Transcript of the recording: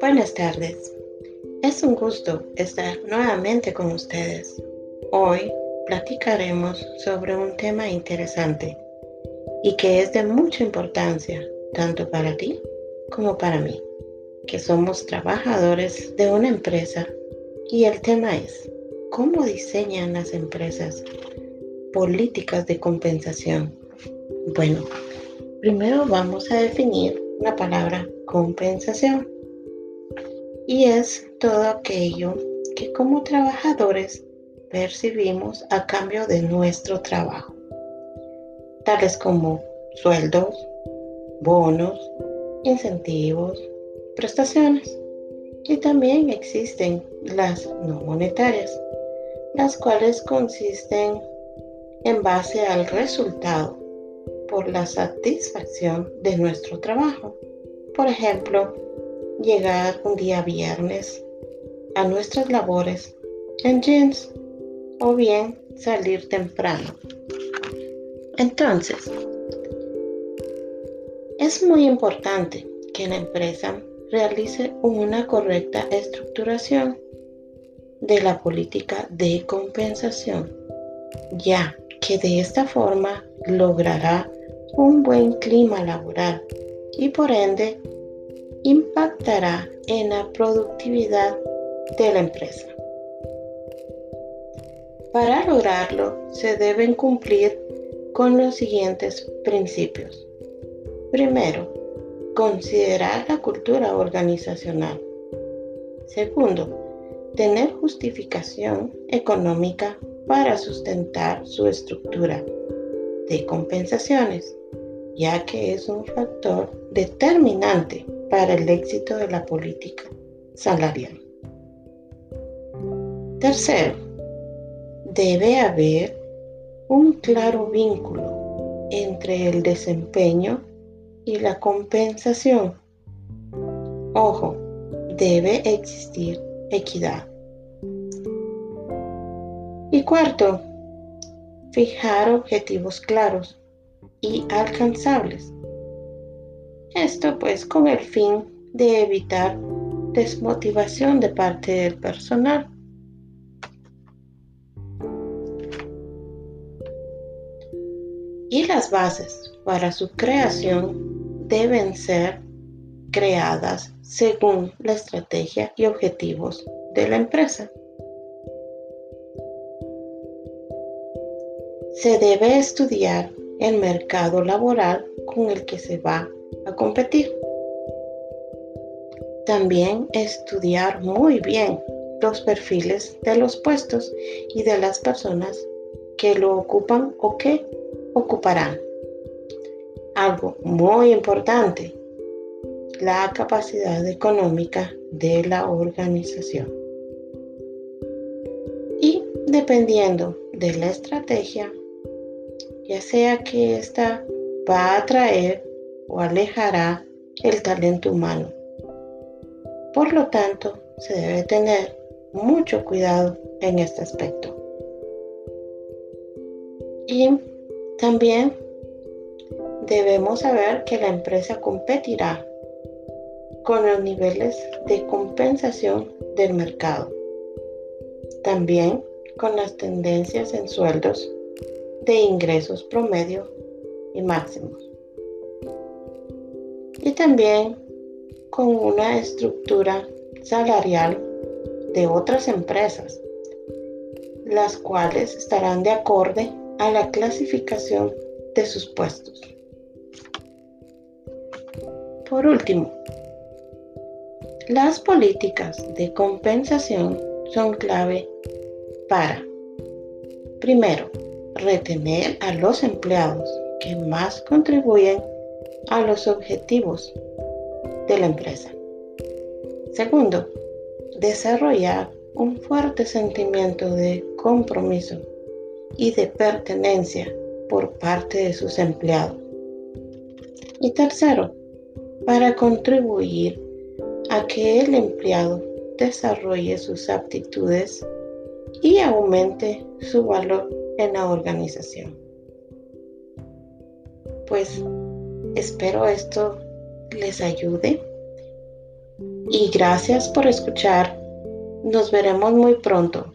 Buenas tardes. Es un gusto estar nuevamente con ustedes. Hoy platicaremos sobre un tema interesante y que es de mucha importancia tanto para ti como para mí, que somos trabajadores de una empresa y el tema es cómo diseñan las empresas políticas de compensación. Bueno, primero vamos a definir la palabra compensación y es todo aquello que como trabajadores percibimos a cambio de nuestro trabajo, tales como sueldos, bonos, incentivos, prestaciones. Y también existen las no monetarias, las cuales consisten en base al resultado por la satisfacción de nuestro trabajo. Por ejemplo, llegar un día viernes a nuestras labores en jeans o bien salir temprano. Entonces, es muy importante que la empresa realice una correcta estructuración de la política de compensación, ya que de esta forma logrará un buen clima laboral y por ende impactará en la productividad de la empresa. Para lograrlo se deben cumplir con los siguientes principios. Primero, considerar la cultura organizacional. Segundo, tener justificación económica para sustentar su estructura de compensaciones, ya que es un factor determinante para el éxito de la política salarial. Tercero, debe haber un claro vínculo entre el desempeño y la compensación. Ojo, debe existir equidad. Y cuarto, fijar objetivos claros y alcanzables. Esto pues con el fin de evitar desmotivación de parte del personal. Y las bases para su creación deben ser creadas según la estrategia y objetivos de la empresa. Se debe estudiar el mercado laboral con el que se va a competir. También estudiar muy bien los perfiles de los puestos y de las personas que lo ocupan o que ocuparán. Algo muy importante, la capacidad económica de la organización. Y dependiendo de la estrategia, ya sea que ésta va a atraer o alejará el talento humano. Por lo tanto, se debe tener mucho cuidado en este aspecto. Y también debemos saber que la empresa competirá con los niveles de compensación del mercado. También con las tendencias en sueldos de ingresos promedio y máximos y también con una estructura salarial de otras empresas, las cuales estarán de acorde a la clasificación de sus puestos. Por último, las políticas de compensación son clave para, primero, retener a los empleados que más contribuyen a los objetivos de la empresa. Segundo, desarrollar un fuerte sentimiento de compromiso y de pertenencia por parte de sus empleados. Y tercero, para contribuir a que el empleado desarrolle sus aptitudes y aumente su valor en la organización. pues espero esto les ayude. Y gracias por escuchar. Nos veremos muy pronto.